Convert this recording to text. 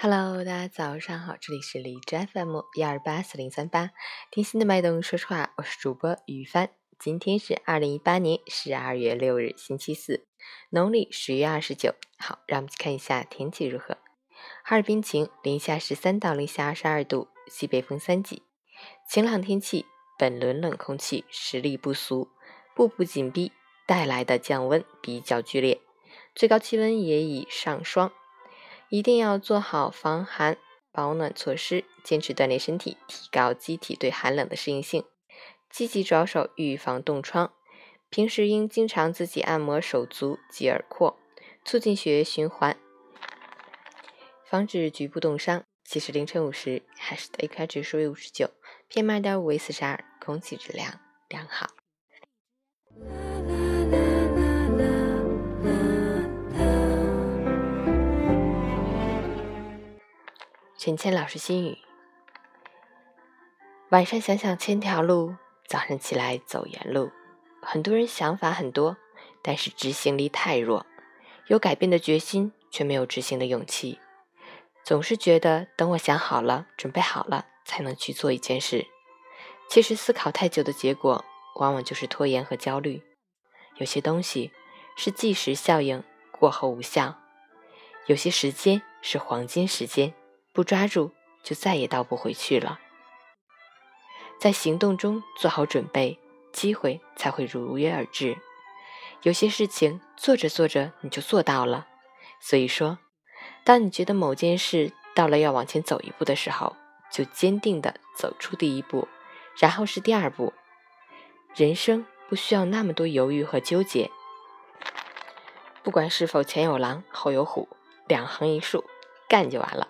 Hello，大家早上好，这里是荔枝 FM 幺二八四零三八，听心的脉动，说实话，我是主播于帆。今天是二零一八年十二月六日，星期四，农历十月二十九。好，让我们去看一下天气如何。哈尔滨晴，零下十三到零下二十二度，西北风三级，晴朗天气。本轮冷空气实力不俗，步步紧逼，带来的降温比较剧烈，最高气温也已上霜。一定要做好防寒保暖措施，坚持锻炼身体，提高机体对寒冷的适应性，积极着手预防冻疮。平时应经常自己按摩手足及耳廓，促进血液循环，防止局部冻伤。其实凌晨五时，还是的 AQI 指数为五十九，PM 二点五为四十二，空气质量良好。陈谦老师心语：晚上想想千条路，早上起来走原路。很多人想法很多，但是执行力太弱，有改变的决心，却没有执行的勇气。总是觉得等我想好了、准备好了，才能去做一件事。其实思考太久的结果，往往就是拖延和焦虑。有些东西是即时效应，过后无效；有些时间是黄金时间。不抓住，就再也倒不回去了。在行动中做好准备，机会才会如约而至。有些事情做着做着你就做到了。所以说，当你觉得某件事到了要往前走一步的时候，就坚定的走出第一步，然后是第二步。人生不需要那么多犹豫和纠结。不管是否前有狼后有虎，两横一竖，干就完了。